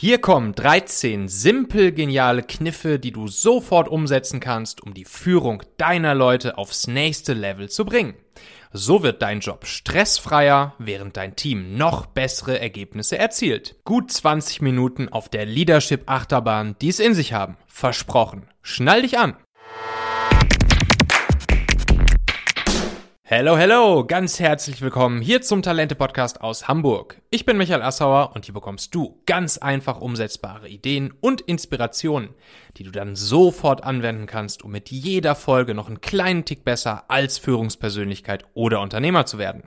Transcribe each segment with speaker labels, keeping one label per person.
Speaker 1: Hier kommen 13 simpel geniale Kniffe, die du sofort umsetzen kannst, um die Führung deiner Leute aufs nächste Level zu bringen. So wird dein Job stressfreier, während dein Team noch bessere Ergebnisse erzielt. Gut 20 Minuten auf der Leadership Achterbahn, die es in sich haben. Versprochen. Schnall dich an. Hello, hello, ganz herzlich willkommen hier zum Talente-Podcast aus Hamburg. Ich bin Michael Assauer und hier bekommst du ganz einfach umsetzbare Ideen und Inspirationen, die du dann sofort anwenden kannst, um mit jeder Folge noch einen kleinen Tick besser als Führungspersönlichkeit oder Unternehmer zu werden.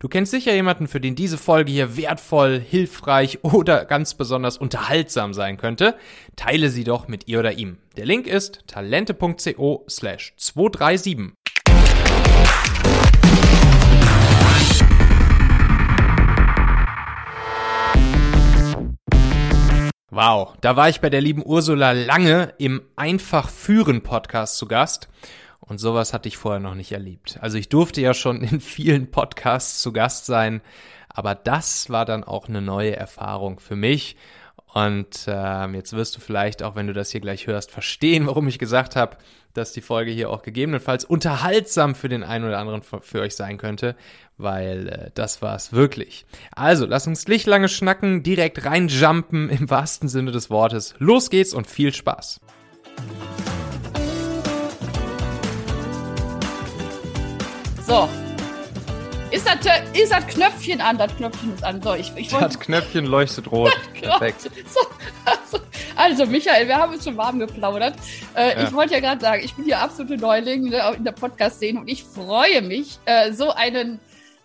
Speaker 1: Du kennst sicher jemanden, für den diese Folge hier wertvoll, hilfreich oder ganz besonders unterhaltsam sein könnte. Teile sie doch mit ihr oder ihm. Der Link ist talente.co slash 237. Wow, da war ich bei der lieben Ursula Lange im Einfach führen Podcast zu Gast. Und sowas hatte ich vorher noch nicht erlebt. Also ich durfte ja schon in vielen Podcasts zu Gast sein, aber das war dann auch eine neue Erfahrung für mich. Und ähm, jetzt wirst du vielleicht, auch wenn du das hier gleich hörst, verstehen, warum ich gesagt habe, dass die Folge hier auch gegebenenfalls unterhaltsam für den einen oder anderen für euch sein könnte, weil äh, das war es wirklich. Also, lass uns nicht lange schnacken, direkt reinjumpen im wahrsten Sinne des Wortes. Los geht's und viel Spaß.
Speaker 2: So. Ist das, ist das Knöpfchen an? Das Knöpfchen ist an. So, ich, ich
Speaker 1: das Knöpfchen leuchtet rot. Perfekt.
Speaker 2: So, also, also, Michael, wir haben uns schon warm geplaudert. Äh, ja. Ich wollte ja gerade sagen, ich bin hier absolute Neuling ne, in der Podcast-Szene und ich freue mich, äh, so einen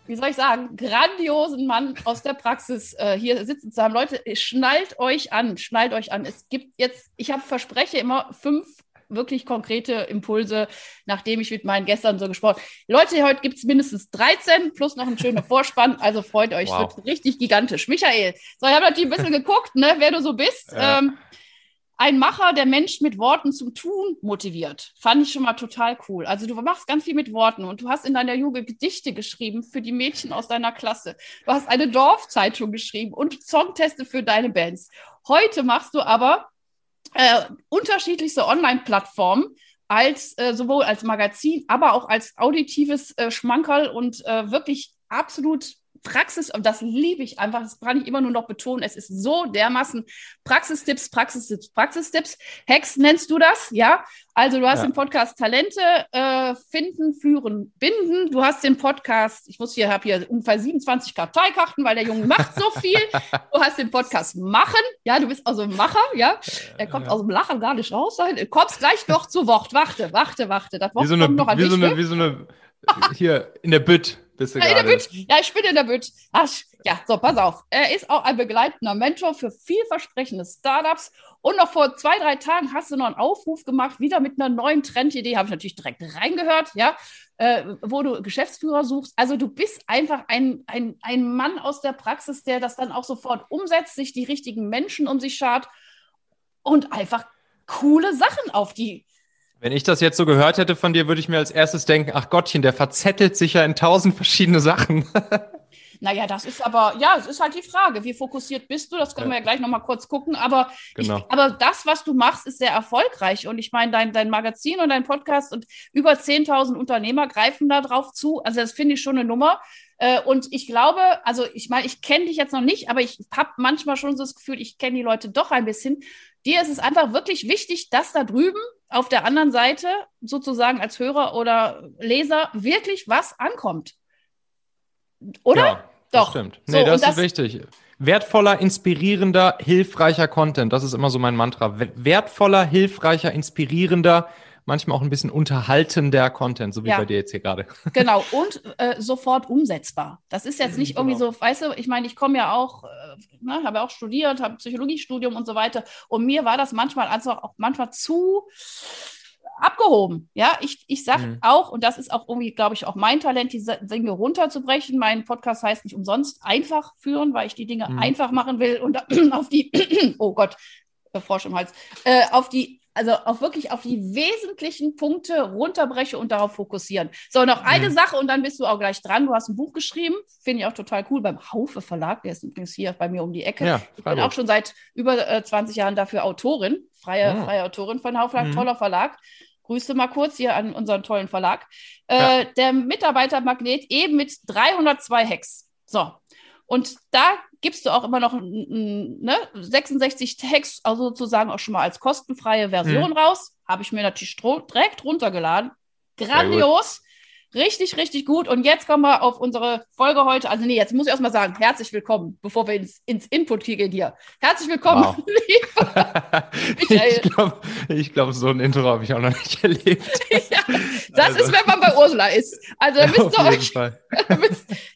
Speaker 2: wie soll ich sagen, grandiosen Mann aus der Praxis äh, hier sitzen zu haben. Leute, schnallt euch an, schnallt euch an. Es gibt jetzt, ich habe verspreche immer fünf wirklich konkrete Impulse, nachdem ich mit meinen Gästen so gesprochen habe. Leute, heute gibt es mindestens 13 plus noch einen schönen Vorspann. Also freut euch, wow. wird richtig gigantisch. Michael, so, ich habe natürlich ein bisschen geguckt, ne, wer du so bist. Ja. Ähm, ein Macher, der Menschen mit Worten zum Tun motiviert. Fand ich schon mal total cool. Also du machst ganz viel mit Worten und du hast in deiner Jugend Gedichte geschrieben für die Mädchen aus deiner Klasse. Du hast eine Dorfzeitung geschrieben und Songteste für deine Bands. Heute machst du aber äh, unterschiedlichste Online-Plattformen als äh, sowohl als Magazin, aber auch als auditives äh, Schmankerl und äh, wirklich absolut Praxis, und das liebe ich einfach, das kann ich immer nur noch betonen, es ist so dermaßen Praxistipps, Praxistipps, Praxistipps. Hex nennst du das, ja? Also du hast ja. den Podcast Talente äh, finden, führen, binden. Du hast den Podcast, ich muss hier, habe hier ungefähr 27 Karteikarten, weil der Junge macht so viel. du hast den Podcast machen, ja, du bist also ein Macher, ja. Er kommt aus dem Lachen gar nicht raus. Du kommst gleich noch zu Wort. Warte, warte, warte.
Speaker 1: Das Wort wie so eine, noch an wie, so eine, wie so eine, hier in der Bütt. Bist du ja,
Speaker 2: in der Bütt. ja, ich bin in der Bütt. Ach, ja, so, pass auf. Er ist auch ein begleitender Mentor für vielversprechende Startups. Und noch vor zwei, drei Tagen hast du noch einen Aufruf gemacht, wieder mit einer neuen Trendidee. Habe ich natürlich direkt reingehört, ja, äh, wo du Geschäftsführer suchst. Also, du bist einfach ein, ein, ein Mann aus der Praxis, der das dann auch sofort umsetzt, sich die richtigen Menschen um sich schart und einfach coole Sachen auf die
Speaker 1: wenn ich das jetzt so gehört hätte von dir, würde ich mir als erstes denken, ach Gottchen, der verzettelt sich ja in tausend verschiedene Sachen.
Speaker 2: Naja, das ist aber, ja, es ist halt die Frage, wie fokussiert bist du? Das können wir ja gleich nochmal kurz gucken. Aber, genau. ich, aber das, was du machst, ist sehr erfolgreich. Und ich meine, dein, dein Magazin und dein Podcast und über 10.000 Unternehmer greifen da drauf zu. Also das finde ich schon eine Nummer. Äh, und ich glaube, also ich meine, ich kenne dich jetzt noch nicht, aber ich habe manchmal schon so das Gefühl, ich kenne die Leute doch ein bisschen. Dir ist es einfach wirklich wichtig, dass da drüben auf der anderen Seite sozusagen als Hörer oder Leser wirklich was ankommt. Oder?
Speaker 1: Ja, Doch. stimmt. Nee, so, das, das ist wichtig. Wertvoller, inspirierender, hilfreicher Content. Das ist immer so mein Mantra. Wertvoller, hilfreicher, inspirierender, manchmal auch ein bisschen unterhaltender Content, so wie ja. bei dir jetzt hier gerade.
Speaker 2: Genau, und äh, sofort umsetzbar. Das ist jetzt nicht genau. irgendwie so, weißt du, ich meine, ich komme ja auch, äh, ne, habe auch studiert, habe Psychologiestudium und so weiter. Und mir war das manchmal also auch manchmal zu abgehoben. Ja, ich, ich sage mhm. auch, und das ist auch irgendwie, glaube ich, auch mein Talent, die Dinge runterzubrechen. Mein Podcast heißt nicht umsonst einfach führen, weil ich die Dinge mhm. einfach machen will und auf die, oh Gott, Frosch im Hals, äh, auf die also auch wirklich auf die wesentlichen Punkte runterbreche und darauf fokussieren. So, noch eine mhm. Sache und dann bist du auch gleich dran. Du hast ein Buch geschrieben, finde ich auch total cool, beim Haufe Verlag, der ist übrigens hier bei mir um die Ecke. Ja, ich bin auch schon seit über äh, 20 Jahren dafür Autorin, freie, oh. freie Autorin von Haufe Verlag, mhm. toller Verlag. Grüße mal kurz hier an unseren tollen Verlag. Äh, ja. Der Mitarbeitermagnet eben mit 302 Hex. So. Und da gibst du auch immer noch ne, 66 Text, also sozusagen auch schon mal als kostenfreie Version mhm. raus. Habe ich mir natürlich direkt runtergeladen. Grandios. Richtig, richtig gut. Und jetzt kommen wir auf unsere Folge heute. Also nee, jetzt muss ich erstmal sagen, herzlich willkommen, bevor wir ins, ins Input gehen hier. Herzlich willkommen, wow. lieber
Speaker 1: Michael. Ich glaube, glaub, so ein Intro habe ich auch noch nicht erlebt.
Speaker 2: ja, das also. ist, wenn man bei Ursula ist. Also da müsst ihr euch.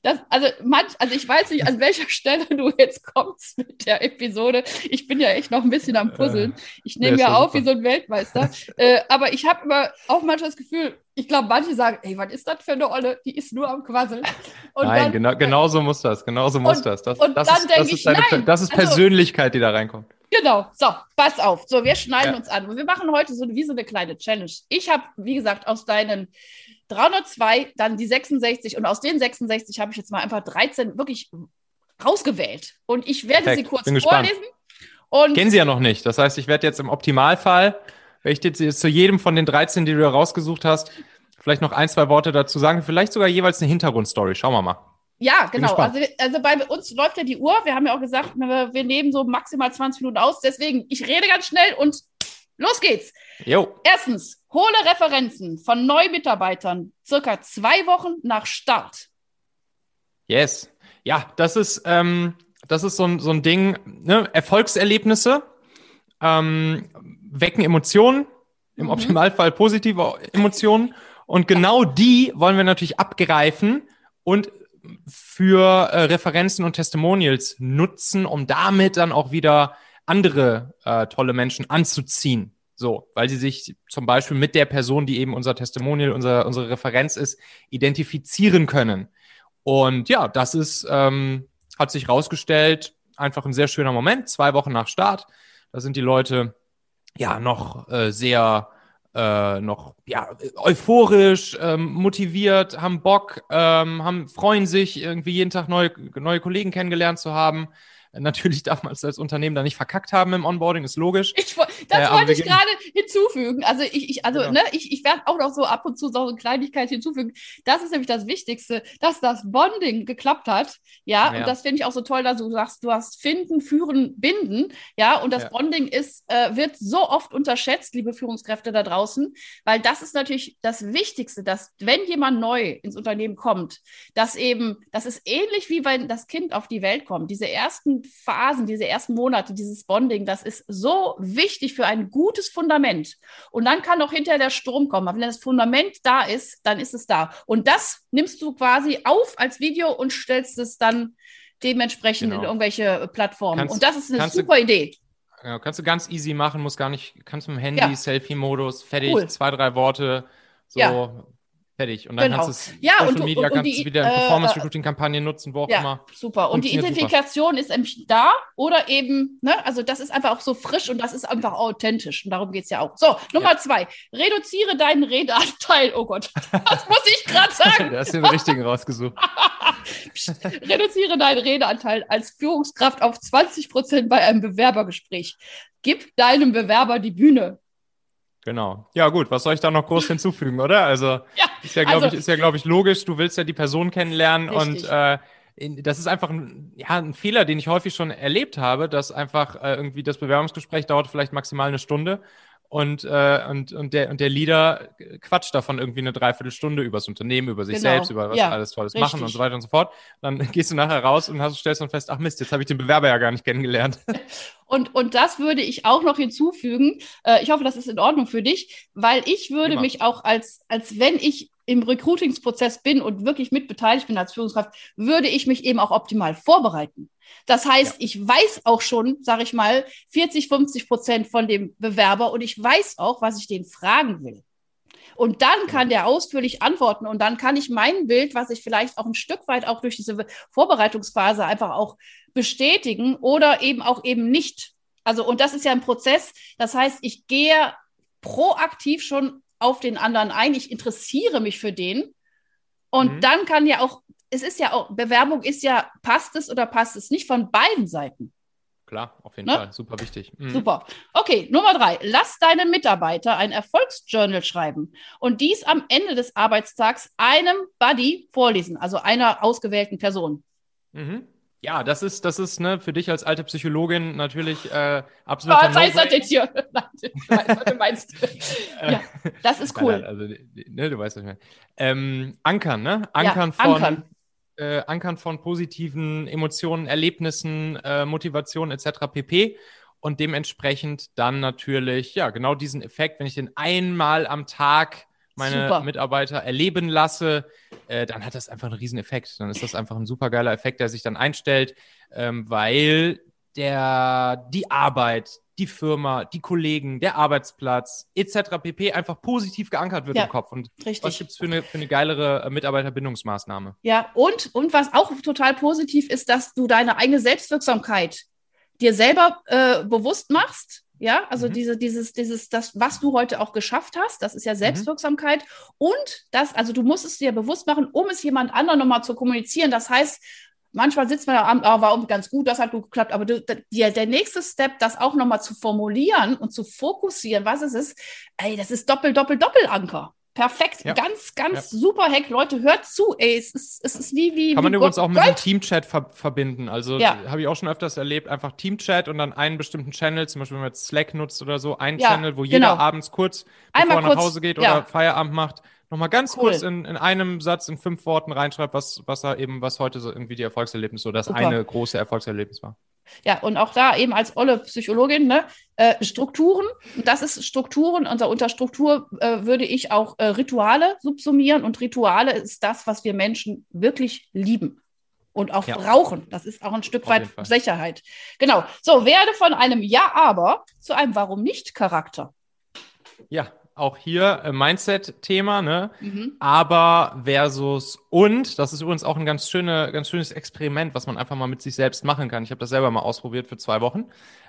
Speaker 2: das, also, manch, also ich weiß nicht, an welcher Stelle du jetzt kommst mit der Episode. Ich bin ja echt noch ein bisschen am Puzzeln. Ich nehme ja auf super. wie so ein Weltmeister. äh, aber ich habe immer auch manchmal das Gefühl, ich glaube, manche sagen, ey, was ist das für eine Olle? Die ist nur am Quasseln.
Speaker 1: Und nein, dann, genau, genau so muss das. Genau so muss und, das. Das, und das dann denke ich, deine, nein. Das ist also Persönlichkeit, also, die da reinkommt.
Speaker 2: Genau. So, pass auf. So, wir schneiden ja. uns an. Und wir machen heute so wie so eine kleine Challenge. Ich habe, wie gesagt, aus deinen 302 dann die 66 und aus den 66 habe ich jetzt mal einfach 13 wirklich rausgewählt. Und ich werde Perfekt. sie kurz Bin vorlesen.
Speaker 1: Und Kennen Sie ja noch nicht. Das heißt, ich werde jetzt im Optimalfall wenn ich jetzt zu jedem von den 13, die du da rausgesucht hast, vielleicht noch ein, zwei Worte dazu sagen, vielleicht sogar jeweils eine Hintergrundstory. Schauen wir mal.
Speaker 2: Ja, genau. Also, also bei uns läuft ja die Uhr. Wir haben ja auch gesagt, wir, wir nehmen so maximal 20 Minuten aus. Deswegen, ich rede ganz schnell und los geht's. Jo. Erstens, hole Referenzen von Neumitarbeitern circa zwei Wochen nach Start.
Speaker 1: Yes. Ja, das ist, ähm, das ist so ein, so ein Ding, ne? Erfolgserlebnisse. Ähm, wecken Emotionen, im mhm. Optimalfall positive Emotionen. Und genau die wollen wir natürlich abgreifen und für äh, Referenzen und Testimonials nutzen, um damit dann auch wieder andere äh, tolle Menschen anzuziehen. So, weil sie sich zum Beispiel mit der Person, die eben unser Testimonial, unser, unsere Referenz ist, identifizieren können. Und ja, das ist, ähm, hat sich rausgestellt, einfach ein sehr schöner Moment, zwei Wochen nach Start. Da sind die Leute ja noch äh, sehr äh, noch ja euphorisch, ähm, motiviert, haben Bock, ähm, haben freuen sich irgendwie jeden Tag neue neue Kollegen kennengelernt zu haben. Natürlich darf man es als Unternehmen da nicht verkackt haben im Onboarding, ist logisch.
Speaker 2: Ich, das äh, wollte ich gerade hinzufügen. Also ich, ich also genau. ne, ich, ich werde auch noch so ab und zu so eine Kleinigkeit hinzufügen. Das ist nämlich das Wichtigste, dass das Bonding geklappt hat. Ja, ja. und das finde ich auch so toll, dass du sagst, du hast finden, führen, binden. Ja, und das ja. Bonding ist, äh, wird so oft unterschätzt, liebe Führungskräfte da draußen, weil das ist natürlich das Wichtigste, dass wenn jemand neu ins Unternehmen kommt, dass eben, das ist ähnlich wie wenn das Kind auf die Welt kommt. Diese ersten Phasen, diese ersten Monate, dieses Bonding, das ist so wichtig für ein gutes Fundament. Und dann kann auch hinterher der Sturm kommen. Aber wenn das Fundament da ist, dann ist es da. Und das nimmst du quasi auf als Video und stellst es dann dementsprechend genau. in irgendwelche Plattformen. Kannst, und das ist eine super du, Idee.
Speaker 1: Ja, kannst du ganz easy machen, muss gar nicht, kannst mit dem Handy, ja. Selfie-Modus, fertig, cool. zwei, drei Worte, so ja. Fertig. Und dann genau. kannst du es
Speaker 2: ja,
Speaker 1: Social
Speaker 2: und,
Speaker 1: Media,
Speaker 2: und,
Speaker 1: und kannst du wieder in Performance-Recruiting-Kampagnen nutzen, wo auch
Speaker 2: ja,
Speaker 1: immer.
Speaker 2: Super. Und die Identifikation super. ist da oder eben, ne, also das ist einfach auch so frisch und das ist einfach authentisch. Und darum geht es ja auch. So, Nummer ja. zwei. Reduziere deinen Redeanteil. Oh Gott, das muss ich gerade sagen.
Speaker 1: da hast du den richtigen rausgesucht.
Speaker 2: Reduziere deinen Redeanteil als Führungskraft auf 20 Prozent bei einem Bewerbergespräch. Gib deinem Bewerber die Bühne.
Speaker 1: Genau. Ja, gut, was soll ich da noch groß hinzufügen, oder? Also, ja, ist ja, glaube also, ich, ist ja, glaube ich, logisch. Du willst ja die Person kennenlernen richtig. und äh, in, das ist einfach ein, ja, ein Fehler, den ich häufig schon erlebt habe, dass einfach äh, irgendwie das Bewerbungsgespräch dauert vielleicht maximal eine Stunde und, äh, und, und, der, und der Leader quatscht davon irgendwie eine Dreiviertelstunde über das Unternehmen, über sich genau. selbst, über was ja, alles Tolles richtig. machen und so weiter und so fort. Dann gehst du nachher raus und hast, stellst dann fest, ach Mist, jetzt habe ich den Bewerber ja gar nicht kennengelernt.
Speaker 2: Und, und das würde ich auch noch hinzufügen. Äh, ich hoffe, das ist in Ordnung für dich, weil ich würde Immer. mich auch als, als wenn ich im Recruitingsprozess bin und wirklich mitbeteiligt bin als Führungskraft, würde ich mich eben auch optimal vorbereiten. Das heißt, ja. ich weiß auch schon, sage ich mal, 40, 50 Prozent von dem Bewerber und ich weiß auch, was ich den fragen will. Und dann kann der ausführlich antworten und dann kann ich mein Bild, was ich vielleicht auch ein Stück weit auch durch diese Vorbereitungsphase einfach auch bestätigen oder eben auch eben nicht. Also, und das ist ja ein Prozess. Das heißt, ich gehe proaktiv schon auf den anderen ein. Ich interessiere mich für den. Und mhm. dann kann ja auch, es ist ja auch, Bewerbung ist ja, passt es oder passt es nicht von beiden Seiten.
Speaker 1: Klar, auf jeden ne? Fall. Super wichtig.
Speaker 2: Mhm. Super. Okay, Nummer drei. Lass deinen Mitarbeiter ein Erfolgsjournal schreiben und dies am Ende des Arbeitstags einem Buddy vorlesen, also einer ausgewählten Person.
Speaker 1: Mhm. Ja, das ist, das ist ne, für dich als alte Psychologin natürlich äh, absolut.
Speaker 2: Oh, sei das hier. du meinst. ja, das ist cool. Nein, nein, also,
Speaker 1: ne, du weißt, was ich meine. Ähm, ankern, ne? Ankern ja, von. Ankern. Äh, ankern von positiven Emotionen, Erlebnissen, äh, Motivation etc. pp. Und dementsprechend dann natürlich, ja, genau diesen Effekt, wenn ich den einmal am Tag meine Super. Mitarbeiter erleben lasse, äh, dann hat das einfach einen riesen Effekt. Dann ist das einfach ein super geiler Effekt, der sich dann einstellt, ähm, weil der, die Arbeit, die Firma, die Kollegen, der Arbeitsplatz etc. pp. einfach positiv geankert wird ja, im Kopf. Und richtig. was gibt es für eine, für eine geilere äh, Mitarbeiterbindungsmaßnahme?
Speaker 2: Ja, und, und was auch total positiv ist, dass du deine eigene Selbstwirksamkeit dir selber äh, bewusst machst ja, also mhm. diese, dieses, dieses, das, was du heute auch geschafft hast, das ist ja mhm. Selbstwirksamkeit. Mhm. Und das, also du musst es dir bewusst machen, um es jemand anderem nochmal zu kommunizieren. Das heißt, manchmal sitzt man da am, oh, war ganz gut, das hat gut geklappt, aber du, der, der nächste Step, das auch nochmal zu formulieren und zu fokussieren, was es ist, ey, das ist Doppel, Doppel, Doppelanker. Perfekt, ja. ganz, ganz ja. super Hack. Leute, hört zu, ey, es ist, es ist wie, wie.
Speaker 1: Kann man
Speaker 2: wie
Speaker 1: übrigens auch mit einem Teamchat ver verbinden. Also ja. habe ich auch schon öfters erlebt, einfach Teamchat und dann einen bestimmten Channel, zum Beispiel wenn man jetzt Slack nutzt oder so, einen Channel, wo jeder genau. abends kurz, bevor er nach kurz, Hause geht oder Feierabend macht, nochmal ganz cool. kurz in, in einem Satz, in fünf Worten reinschreibt, was, was er eben, was heute so irgendwie die Erfolgserlebnisse oder das Super. eine große Erfolgserlebnis war.
Speaker 2: Ja, und auch da eben als olle Psychologin, ne, äh, Strukturen, das ist Strukturen, unter, unter Struktur äh, würde ich auch äh, Rituale subsumieren und Rituale ist das, was wir Menschen wirklich lieben und auch ja. brauchen. Das ist auch ein Stück Auf weit Sicherheit. Genau. So, werde von einem Ja, aber zu einem Warum nicht Charakter.
Speaker 1: Ja, auch hier äh, Mindset-Thema, ne? Mhm. Aber versus und, das ist übrigens auch ein ganz, schöne, ganz schönes Experiment, was man einfach mal mit sich selbst machen kann. Ich habe das selber mal ausprobiert für zwei Wochen.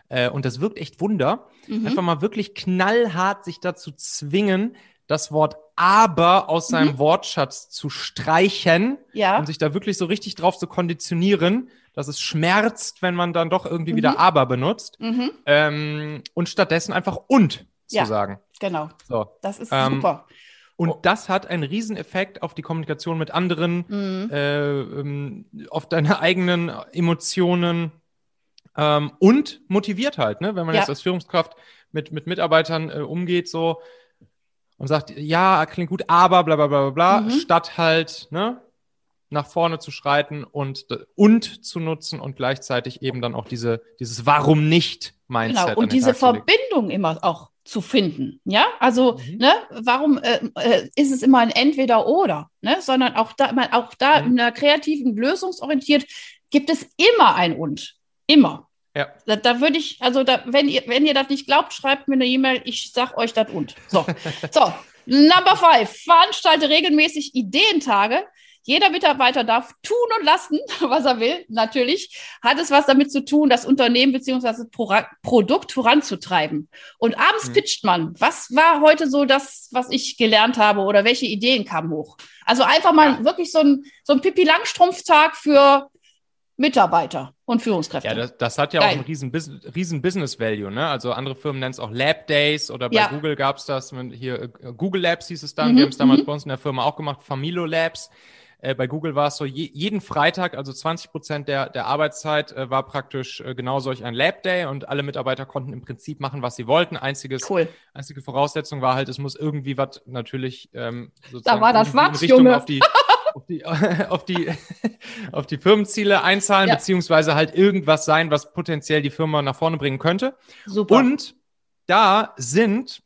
Speaker 1: Äh, und das wirkt echt Wunder. Mhm. Einfach mal wirklich knallhart sich dazu zwingen, das Wort aber aus mhm. seinem Wortschatz zu streichen ja. und sich da wirklich so richtig drauf zu konditionieren, dass es schmerzt, wenn man dann doch irgendwie wieder mhm. aber benutzt. Mhm. Ähm, und stattdessen einfach und ja. zu sagen.
Speaker 2: Genau. So. Das ist ähm, super.
Speaker 1: Und oh. das hat einen Rieseneffekt auf die Kommunikation mit anderen, mhm. äh, ähm, auf deine eigenen Emotionen ähm, und motiviert halt, ne? wenn man ja. jetzt als Führungskraft mit, mit Mitarbeitern äh, umgeht, so und sagt, ja, klingt gut, aber bla bla bla bla, mhm. statt halt, ne, nach vorne zu schreiten und, und zu nutzen und gleichzeitig eben dann auch diese, dieses Warum nicht Mindset.
Speaker 2: Genau, und diese Verbindung immer auch zu finden. Ja, also, mhm. ne, warum äh, äh, ist es immer ein Entweder-Oder, ne, sondern auch da, auch da mhm. in einer kreativen, lösungsorientiert gibt es immer ein Und. Immer. Ja. Da, da würde ich, also da, wenn ihr, wenn ihr das nicht glaubt, schreibt mir eine E-Mail, ich sag euch das und. So. so. Number five. Veranstalte regelmäßig Ideentage jeder Mitarbeiter darf tun und lassen, was er will. Natürlich hat es was damit zu tun, das Unternehmen bzw. das Pro Produkt voranzutreiben. Und abends mhm. pitcht man. Was war heute so das, was ich gelernt habe oder welche Ideen kamen hoch? Also einfach mal ja. wirklich so ein, so ein Pippi-Langstrumpf-Tag für Mitarbeiter und Führungskräfte.
Speaker 1: Ja, das, das hat ja Geil. auch einen riesen, riesen Business Value. Ne? Also andere Firmen nennen es auch Lab Days oder bei ja. Google gab es das. Hier äh, Google Labs hieß es dann. Mhm. Wir haben es damals mhm. bei uns in der Firma auch gemacht. Familo Labs. Äh, bei Google war es so, je, jeden Freitag, also 20 Prozent der, der Arbeitszeit, äh, war praktisch äh, genau solch ein Lab Day und alle Mitarbeiter konnten im Prinzip machen, was sie wollten. Einziges, cool. Einzige Voraussetzung war halt, es muss irgendwie was natürlich
Speaker 2: ähm, sozusagen da war das was, Junge.
Speaker 1: auf die auf die, auf die, auf die Firmenziele einzahlen, ja. beziehungsweise halt irgendwas sein, was potenziell die Firma nach vorne bringen könnte. Super. Und da sind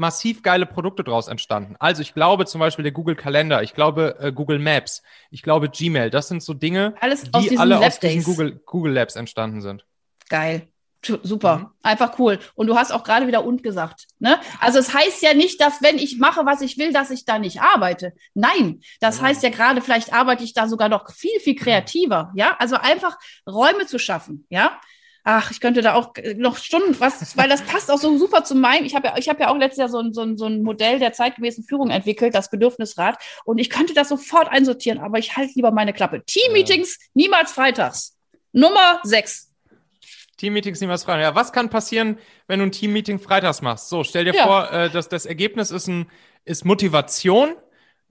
Speaker 1: massiv geile Produkte draus entstanden. Also ich glaube zum Beispiel der Google Kalender, ich glaube äh, Google Maps, ich glaube Gmail, das sind so Dinge, Alles die alle Lab aus diesen Google, Google Labs entstanden sind.
Speaker 2: Geil. Super, mhm. einfach cool. Und du hast auch gerade wieder und gesagt. Ne? Also es heißt ja nicht, dass wenn ich mache, was ich will, dass ich da nicht arbeite. Nein, das mhm. heißt ja gerade, vielleicht arbeite ich da sogar noch viel, viel kreativer. Ja, also einfach Räume zu schaffen. Ja, ach, ich könnte da auch noch Stunden was, weil das passt auch so super zu meinem. Ich habe ja, ich habe ja auch letztes Jahr so ein, so, ein, so ein Modell der zeitgemäßen Führung entwickelt, das Bedürfnisrad. Und ich könnte das sofort einsortieren, aber ich halte lieber meine Klappe. Team-Meetings ja. niemals freitags. Nummer sechs.
Speaker 1: Team-Meetings niemals freitags. Ja, was kann passieren, wenn du ein Team-Meeting freitags machst? So, stell dir ja. vor, äh, dass das Ergebnis ist ein, ist Motivation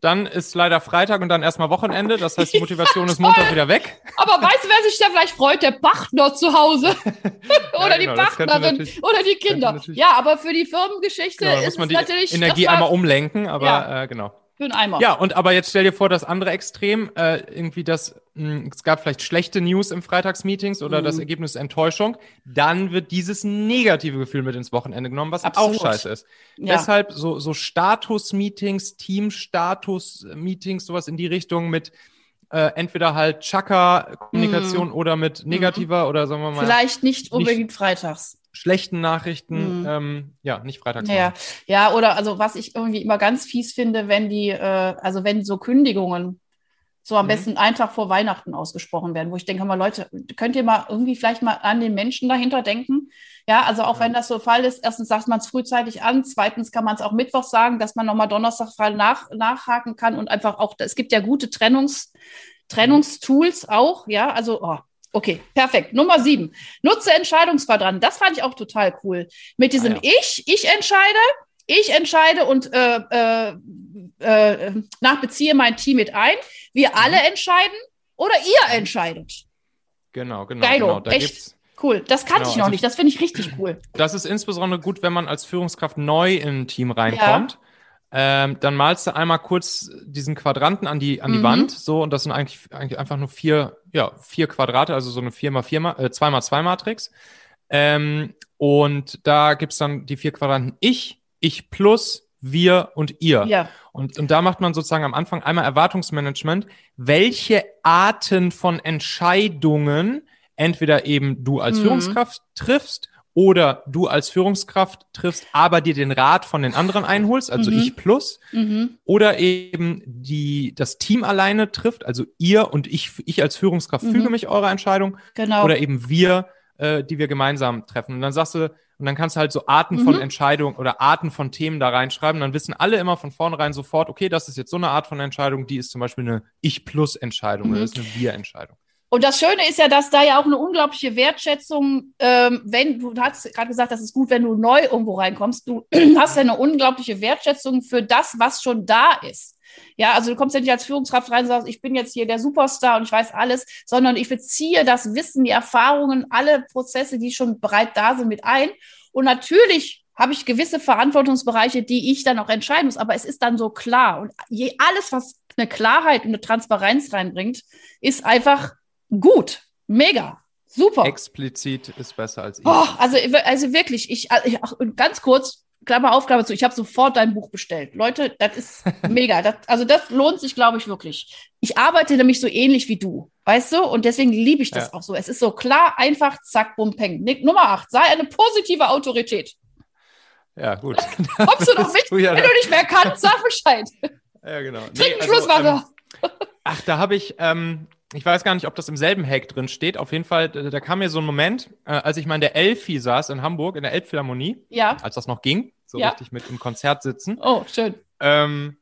Speaker 1: dann ist leider Freitag und dann erstmal Wochenende. Das heißt, die Motivation ja, ist Montag wieder weg.
Speaker 2: Aber weißt du, wer sich da vielleicht freut? Der Partner zu Hause. oder ja, genau, die Partnerin oder die Kinder. Ja, aber für die Firmengeschichte genau, ist
Speaker 1: man die natürlich. Energie einmal umlenken, aber ja. äh, genau.
Speaker 2: Für einen Eimer.
Speaker 1: Ja, und aber jetzt stell dir vor, das andere Extrem, äh, irgendwie das, mh, hm, es gab vielleicht schlechte News im Freitagsmeetings oder mhm. das Ergebnis Enttäuschung, dann wird dieses negative Gefühl mit ins Wochenende genommen, was Absolut. auch scheiße ist. Ja. Deshalb so, so Status-Meetings, Team-Status-Meetings, sowas in die Richtung mit äh, entweder halt Chaka-Kommunikation mm. oder mit mhm. negativer mm. oder sagen wir mal.
Speaker 2: Vielleicht nicht unbedingt nicht, freitags
Speaker 1: schlechten Nachrichten, mhm. ähm, ja, nicht freitags.
Speaker 2: Ja, ja, oder also was ich irgendwie immer ganz fies finde, wenn die, äh, also wenn so Kündigungen so am mhm. besten einfach vor Weihnachten ausgesprochen werden, wo ich denke mal, Leute, könnt ihr mal irgendwie vielleicht mal an den Menschen dahinter denken? Ja, also auch ja. wenn das so Fall ist, erstens sagt man es frühzeitig an, zweitens kann man es auch Mittwoch sagen, dass man nochmal Donnerstag frei nach, nachhaken kann und einfach auch, es gibt ja gute Trennungs, Trennungstools auch, ja, also oh, Okay, perfekt. Nummer sieben. Nutze Entscheidungsquadranten. Das fand ich auch total cool. Mit diesem ah, ja. Ich, ich entscheide, ich entscheide und äh, äh, äh, nachbeziehe mein Team mit ein. Wir mhm. alle entscheiden oder ihr entscheidet.
Speaker 1: Genau, genau.
Speaker 2: Geilo,
Speaker 1: genau.
Speaker 2: Da echt cool. Das kannte genau, ich noch also nicht. Das finde ich richtig cool.
Speaker 1: Das ist insbesondere gut, wenn man als Führungskraft neu in ein Team reinkommt. Ja ähm, dann malst du einmal kurz diesen Quadranten an die, an die mhm. Wand, so, und das sind eigentlich, eigentlich einfach nur vier, ja, vier Quadrate, also so eine 4x4, äh, 2x2 Matrix. Ähm, und da gibt's dann die vier Quadranten Ich, Ich plus, wir und ihr. Ja. Und, und da macht man sozusagen am Anfang einmal Erwartungsmanagement. Welche Arten von Entscheidungen entweder eben du als mhm. Führungskraft triffst oder du als Führungskraft triffst, aber dir den Rat von den anderen einholst, also mhm. ich plus, mhm. oder eben die, das Team alleine trifft, also ihr und ich, ich als Führungskraft mhm. füge mich eurer Entscheidung, genau. oder eben wir, äh, die wir gemeinsam treffen. Und dann sagst du, und dann kannst du halt so Arten von mhm. Entscheidungen oder Arten von Themen da reinschreiben. Dann wissen alle immer von vornherein sofort, okay, das ist jetzt so eine Art von Entscheidung, die ist zum Beispiel eine Ich-Plus-Entscheidung oder mhm. das ist eine Wir-Entscheidung.
Speaker 2: Und das Schöne ist ja, dass da ja auch eine unglaubliche Wertschätzung, ähm, wenn du hast gerade gesagt, das ist gut, wenn du neu irgendwo reinkommst, du hast ja eine unglaubliche Wertschätzung für das, was schon da ist. Ja, also du kommst ja nicht als Führungskraft rein und sagst, ich bin jetzt hier der Superstar und ich weiß alles, sondern ich beziehe das Wissen, die Erfahrungen, alle Prozesse, die schon bereit da sind, mit ein. Und natürlich habe ich gewisse Verantwortungsbereiche, die ich dann auch entscheiden muss, aber es ist dann so klar. Und je, alles, was eine Klarheit und eine Transparenz reinbringt, ist einfach gut, mega, super.
Speaker 1: Explizit ist besser als ich.
Speaker 2: Oh, also, also wirklich, ich, also ich ganz kurz, Klammer Aufgabe zu, ich habe sofort dein Buch bestellt. Leute, das ist mega. Das, also das lohnt sich, glaube ich, wirklich. Ich arbeite nämlich so ähnlich wie du, weißt du? Und deswegen liebe ich das ja. auch so. Es ist so klar, einfach, zack, bum, peng. Nick, Nummer acht, sei eine positive Autorität.
Speaker 1: Ja, gut.
Speaker 2: Kommst du noch mit? Du ja Wenn du nicht mehr kannst, sag Bescheid.
Speaker 1: Ja, genau.
Speaker 2: Trink nee, also, Schlusswasser.
Speaker 1: Ähm, ach, da habe ich, ähm, ich weiß gar nicht, ob das im selben Hack drin steht. Auf jeden Fall, da, da kam mir so ein Moment, äh, als ich mal in der Elfi saß in Hamburg, in der Elbphilharmonie.
Speaker 2: Ja.
Speaker 1: Als das noch ging, so ja. richtig mit im Konzert sitzen.
Speaker 2: Oh, schön.
Speaker 1: Ähm,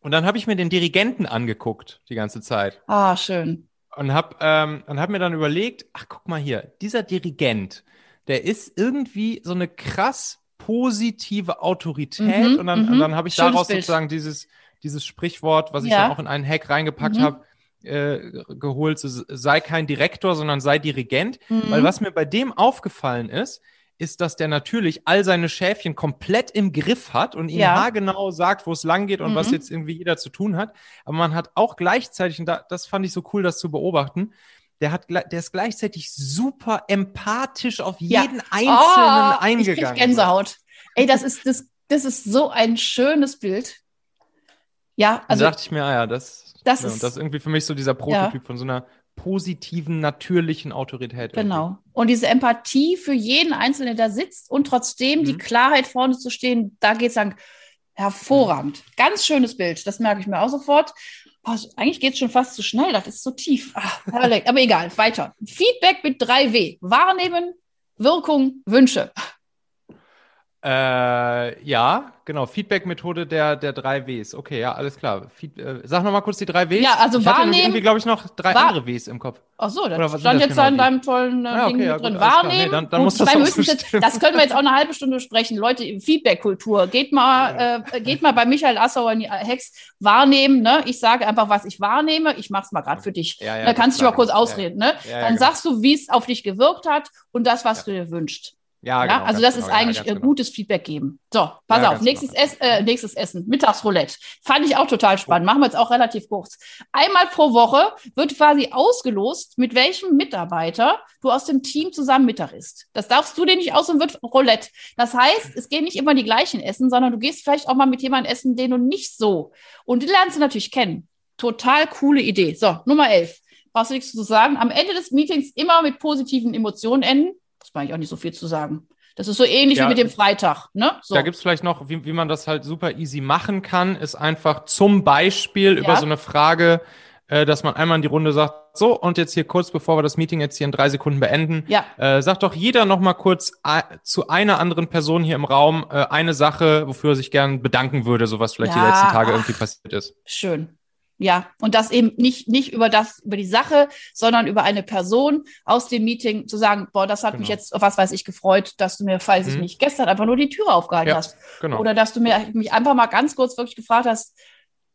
Speaker 1: und dann habe ich mir den Dirigenten angeguckt die ganze Zeit.
Speaker 2: Ah, schön.
Speaker 1: Und habe ähm, und hab mir dann überlegt, ach guck mal hier, dieser Dirigent, der ist irgendwie so eine krass positive Autorität. Mhm, und dann, mhm. dann habe ich Schönes daraus Bild. sozusagen dieses, dieses Sprichwort, was ich ja. dann auch in einen Hack reingepackt mhm. habe, äh, geholt, sei kein Direktor, sondern sei Dirigent. Mhm. Weil was mir bei dem aufgefallen ist, ist, dass der natürlich all seine Schäfchen komplett im Griff hat und ihm ja. haargenau sagt, wo es lang geht und mhm. was jetzt irgendwie jeder zu tun hat. Aber man hat auch gleichzeitig, und da, das fand ich so cool, das zu beobachten, der, hat, der ist gleichzeitig super empathisch auf jeden ja. Einzelnen oh, eingegangen.
Speaker 2: Ich Gänsehaut. Ey, das ist, das, das ist so ein schönes Bild. Ja,
Speaker 1: also. Da dachte ich mir, ah ja, das das, ja, ist, das ist irgendwie für mich so dieser Prototyp ja. von so einer positiven, natürlichen Autorität.
Speaker 2: Genau. Irgendwie. Und diese Empathie für jeden Einzelnen, der sitzt und trotzdem mhm. die Klarheit vorne zu stehen, da geht es dann hervorragend. Mhm. Ganz schönes Bild, das merke ich mir auch sofort. boah, eigentlich geht es schon fast zu schnell, das ist so tief. Ach, aber egal, weiter. Feedback mit 3W. Wahrnehmen, Wirkung, Wünsche.
Speaker 1: Äh, ja, genau. Feedback-Methode der, der drei Ws. Okay, ja, alles klar. Feed, äh, sag noch mal kurz die drei Ws.
Speaker 2: Ja, also
Speaker 1: ich
Speaker 2: wahrnehmen.
Speaker 1: Hatte irgendwie, glaube ich, noch drei andere Ws im Kopf.
Speaker 2: Ach so, das
Speaker 1: Oder
Speaker 2: stand
Speaker 1: das
Speaker 2: jetzt
Speaker 1: genau
Speaker 2: in
Speaker 1: die?
Speaker 2: deinem tollen äh,
Speaker 1: Ah,
Speaker 2: Ding
Speaker 1: okay, ja,
Speaker 2: mit drin.
Speaker 1: gut, klar.
Speaker 2: Wahrnehmen.
Speaker 1: Nee, dann- dann muss das
Speaker 2: jetzt, das können wir jetzt auch eine halbe Stunde sprechen. Leute, Feedback-Kultur. Geht mal, äh, geht mal bei Michael Assauer in die Hex. Wahrnehmen, ne? Ich sage einfach, was ich wahrnehme. Ich mach's mal gerade für dich.
Speaker 1: Ja, ja,
Speaker 2: da kannst du
Speaker 1: klar.
Speaker 2: mal kurz
Speaker 1: Ja,
Speaker 2: ausreden, ne?
Speaker 1: Ja, ja,
Speaker 2: Dann
Speaker 1: genau.
Speaker 2: sagst du, wie es auf dich gewirkt hat und das, was du dir wünschst.
Speaker 1: Ja,
Speaker 2: Ja,
Speaker 1: genau,
Speaker 2: also
Speaker 1: ganz
Speaker 2: das ist
Speaker 1: genau, ja,
Speaker 2: eigentlich
Speaker 1: ganz
Speaker 2: äh,
Speaker 1: genau.
Speaker 2: gutes Feedback geben. So, pass
Speaker 1: Ja,
Speaker 2: auf, nächstes,
Speaker 1: genau.
Speaker 2: Ess, äh, nächstes Essen, Mittagsroulette. Fand ich auch total spannend. Machen wir jetzt auch relativ kurz. Einmal pro Woche wird quasi ausgelost, mit welchem Mitarbeiter du aus dem Team zusammen Mittag isst. Das darfst du dir nicht aus und wird Roulette. Das heißt, es gehen nicht immer die gleichen Essen, sondern du gehst vielleicht auch mal mit jemandem essen, den du nicht so. Und die lernst du natürlich kennen. Total coole Idee. So, Nummer 11. Brauchst du nichts zu sagen. Am Ende des Meetings immer mit positiven Emotionen enden. Das war eigentlich auch nicht so viel zu sagen. Das ist so ähnlich
Speaker 1: Ja,
Speaker 2: wie mit dem Freitag. Ne? So.
Speaker 1: Da gibt es vielleicht noch, wie, wie man das halt super easy machen kann, ist einfach zum Beispiel über
Speaker 2: Ja.
Speaker 1: so eine Frage, äh, dass man einmal in die Runde sagt, so, und jetzt hier kurz, bevor wir das Meeting jetzt hier in drei Sekunden beenden,
Speaker 2: Ja.
Speaker 1: äh, sagt doch jeder noch mal kurz äh, zu einer anderen Person hier im Raum äh, eine Sache, wofür er sich gern bedanken würde, so was vielleicht die letzten Tage
Speaker 2: ach.
Speaker 1: irgendwie passiert ist.
Speaker 2: Schön. Ja, und das eben nicht, nicht über das, über die Sache, sondern über eine Person aus dem Meeting zu sagen, boah, das hat mich
Speaker 1: Genau.
Speaker 2: jetzt, was weiß ich, gefreut, dass du mir, falls ich
Speaker 1: Mhm.
Speaker 2: nicht, gestern einfach nur die Tür aufgehalten
Speaker 1: Ja,
Speaker 2: hast.
Speaker 1: Genau.
Speaker 2: Oder dass du mir mich einfach mal ganz kurz wirklich gefragt hast,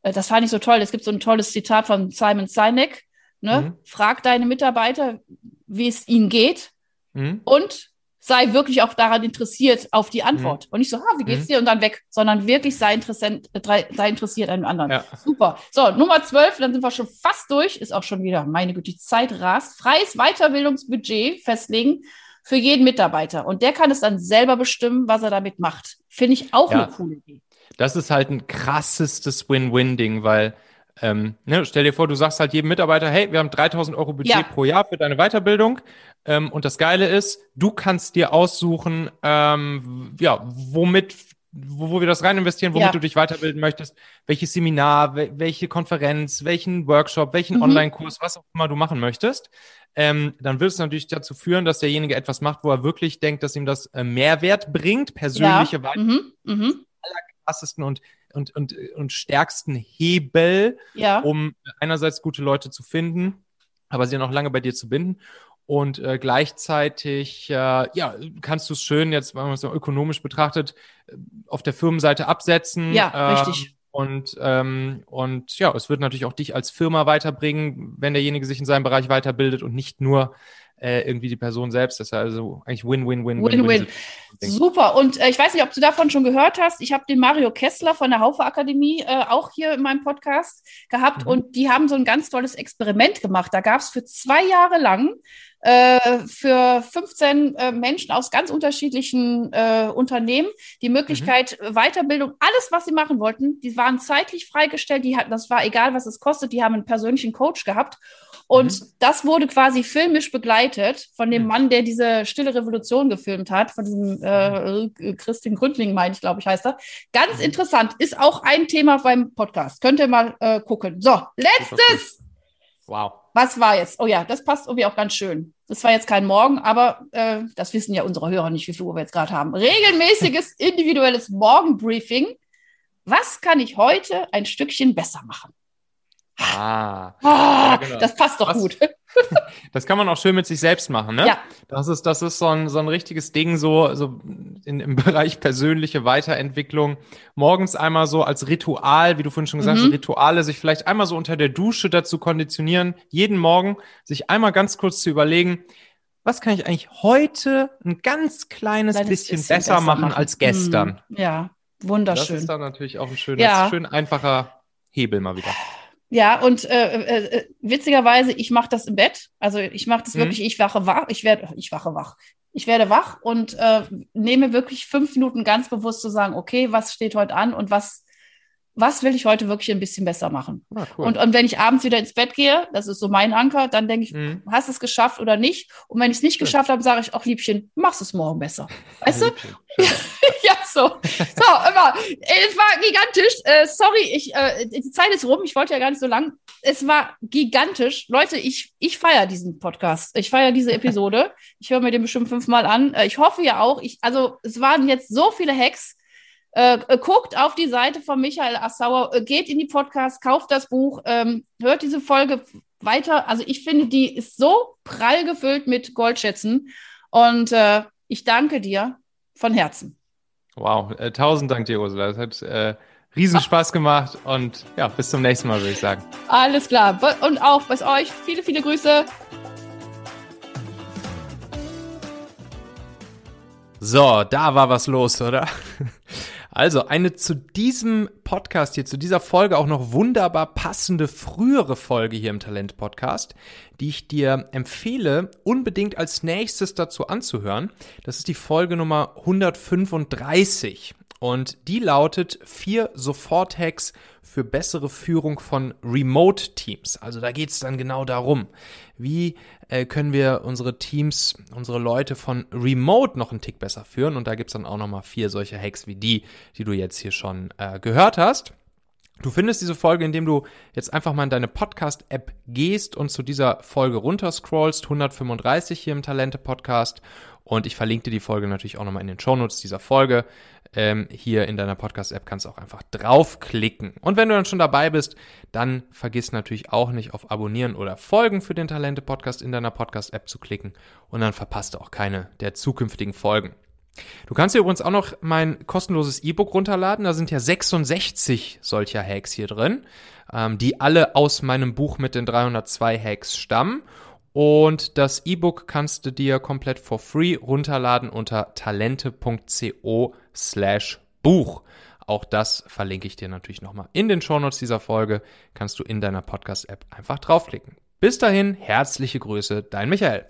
Speaker 2: äh, das fand ich so toll. Es gibt so ein tolles Zitat von Simon Sinek, ne?
Speaker 1: Mhm.
Speaker 2: Frag deine Mitarbeiter, wie es ihnen geht
Speaker 1: Mhm.
Speaker 2: und sei wirklich auch daran interessiert auf die Antwort.
Speaker 1: Mhm.
Speaker 2: Und nicht so, ah, wie geht's dir und dann weg, sondern wirklich sei, interessant, äh, sei interessiert an dem anderen.
Speaker 1: Ja.
Speaker 2: Super. So, Nummer 12, dann sind wir schon fast durch, ist auch schon wieder, meine Güte, die Zeit rast. Freies Weiterbildungsbudget festlegen für jeden Mitarbeiter. Und der kann es dann selber bestimmen, was er damit macht. Finde ich auch
Speaker 1: Ja.
Speaker 2: eine coole Idee.
Speaker 1: Das ist halt ein krassestes Win-Win-Ding, weil ähm, ne, stell dir vor, du sagst halt jedem Mitarbeiter, hey, wir haben 3000 Euro Budget
Speaker 2: Ja.
Speaker 1: pro Jahr für deine Weiterbildung. Ähm, und das Geile ist, du kannst dir aussuchen, ähm, ja, womit, wo, wo wir das rein investieren, womit
Speaker 2: Ja.
Speaker 1: du dich weiterbilden möchtest, welches Seminar, wel welche Konferenz, welchen Workshop, welchen
Speaker 2: Mhm.
Speaker 1: Online-Kurs, was auch immer du machen möchtest. Ähm, dann wird es natürlich dazu führen, dass derjenige etwas macht, wo er wirklich denkt, dass ihm das äh, Mehrwert bringt, persönliche
Speaker 2: ja. Mhm. Mhm.
Speaker 1: krassesten und, und, und, und stärksten Hebel,
Speaker 2: Ja.
Speaker 1: um einerseits gute Leute zu finden, aber sie noch lange bei dir zu binden. Und äh, gleichzeitig, äh, ja, kannst du es schön jetzt, wenn man es so ökonomisch betrachtet, äh, auf der Firmenseite absetzen.
Speaker 2: Ja,
Speaker 1: ähm,
Speaker 2: richtig.
Speaker 1: Und, ähm, und ja, es wird natürlich auch dich als Firma weiterbringen, wenn derjenige sich in seinem Bereich weiterbildet und nicht nur äh, irgendwie die Person selbst. Das ist also eigentlich Win-Win-Win.
Speaker 2: Win-win. Super. Und äh, ich weiß nicht, ob du davon schon gehört hast. Ich habe den Mario Kessler von der Haufe Akademie äh, auch hier in meinem Podcast gehabt
Speaker 1: Mhm.
Speaker 2: und die haben so ein ganz tolles Experiment gemacht. Da gab es für zwei Jahre lang äh, für 15 äh, Menschen aus ganz unterschiedlichen äh, Unternehmen die Möglichkeit, äh, Weiterbildung, alles, was sie machen wollten, die waren zeitlich freigestellt, die hatten, das war egal, was es kostet, die haben einen persönlichen Coach gehabt. Und das wurde quasi filmisch begleitet von dem
Speaker 1: Mhm.
Speaker 2: Mann, der diese Stille Revolution gefilmt hat, von diesem äh, Christian Gründling, meine ich, glaube ich, heißt er. Ganz
Speaker 1: Mhm.
Speaker 2: interessant, ist auch ein Thema beim Podcast. Könnt ihr mal äh, gucken. So, letztes!
Speaker 1: Wow.
Speaker 2: Was war jetzt? Oh ja, das passt irgendwie auch ganz schön. Das war jetzt kein Morgen, aber äh, das wissen ja unsere Hörer nicht, wie viel Uhr wir jetzt gerade haben. Regelmäßiges individuelles Morgenbriefing. Was kann ich heute ein Stückchen besser machen?
Speaker 1: Ah.
Speaker 2: Ah,
Speaker 1: genau.
Speaker 2: Das passt doch
Speaker 1: Was?
Speaker 2: gut.
Speaker 1: Das kann man auch schön mit sich selbst machen, ne?
Speaker 2: Ja.
Speaker 1: Das ist, das ist so ein, so ein richtiges Ding, so, so in, im Bereich persönliche Weiterentwicklung. Morgens einmal so als Ritual, wie du vorhin schon gesagt hast,
Speaker 2: Mhm.
Speaker 1: Rituale, sich vielleicht einmal so unter der Dusche dazu konditionieren, jeden Morgen sich einmal ganz kurz zu überlegen, was kann ich eigentlich heute ein ganz kleines,
Speaker 2: Kleines
Speaker 1: bisschen,
Speaker 2: bisschen
Speaker 1: besser,
Speaker 2: besser
Speaker 1: machen,
Speaker 2: machen.
Speaker 1: als gestern?
Speaker 2: Mm, Ja,
Speaker 1: Das
Speaker 2: wunderschön.
Speaker 1: ist dann natürlich auch ein schönes,
Speaker 2: Ja.
Speaker 1: schön einfacher Hebel mal wieder.
Speaker 2: Ja, und äh, äh, äh, witzigerweise, ich mache das im Bett. Also ich mache das
Speaker 1: Mhm.
Speaker 2: wirklich, ich wache wach, ich werde, ich wache wach. Ich werde wach und äh, nehme wirklich fünf Minuten ganz bewusst zu sagen, okay, was steht heute an und was was will ich heute wirklich ein bisschen besser machen? Ah, cool. und, und wenn ich abends wieder ins Bett gehe, das ist so mein Anker, dann denke ich, mhm. hast du es geschafft oder nicht? Und wenn ich es nicht geschafft habe, sage ich, auch Liebchen, machst es morgen besser. Weißt du? ja, so. So, immer. Es war gigantisch. Äh, sorry, ich, äh, die Zeit ist rum. Ich wollte ja gar nicht so lang. Es war gigantisch. Leute, ich, ich feiere diesen Podcast. Ich feiere diese Episode. ich höre mir den bestimmt fünfmal an. Äh, ich hoffe ja auch. Ich, also, es waren jetzt so viele Hacks äh, äh, guckt auf die Seite von Michael Assauer, äh, geht in die Podcast, kauft das Buch, ähm, hört diese Folge weiter. Also ich finde, die ist so prall gefüllt mit Goldschätzen. Und äh, ich danke dir von Herzen.
Speaker 1: Wow, äh, tausend Dank dir, Ursula. Das hat äh, riesen Spaß gemacht und ja, bis zum nächsten Mal, würde ich sagen.
Speaker 2: Alles klar. Und auch bei euch viele, viele Grüße.
Speaker 1: So, da war was los, oder? Also eine zu diesem Podcast hier, zu dieser Folge auch noch wunderbar passende frühere Folge hier im Talent Podcast, die ich dir empfehle, unbedingt als nächstes dazu anzuhören. Das ist die Folge Nummer 135. Und die lautet vier Sofort-Hacks für bessere Führung von Remote-Teams. Also da geht es dann genau darum, wie äh, können wir unsere Teams, unsere Leute von Remote noch einen Tick besser führen. Und da gibt es dann auch nochmal vier solche Hacks wie die, die du jetzt hier schon äh, gehört hast. Du findest diese Folge, indem du jetzt einfach mal in deine Podcast-App gehst und zu dieser Folge runterscrollst, 135 hier im Talente-Podcast. Und ich verlinke dir die Folge natürlich auch nochmal in den Shownotes dieser Folge ähm, hier in deiner Podcast-App kannst du auch einfach draufklicken. Und wenn du dann schon dabei bist, dann vergiss natürlich auch nicht auf Abonnieren oder Folgen für den Talente-Podcast in deiner Podcast-App zu klicken und dann verpasst du auch keine der zukünftigen Folgen. Du kannst dir übrigens auch noch mein kostenloses E-Book runterladen. Da sind ja 66 solcher Hacks hier drin, ähm, die alle aus meinem Buch mit den 302 Hacks stammen. Und das E-Book kannst du dir komplett for free runterladen unter talente.co slash Buch. Auch das verlinke ich dir natürlich nochmal in den Shownotes dieser Folge. Kannst du in deiner Podcast-App einfach draufklicken. Bis dahin, herzliche Grüße, dein Michael.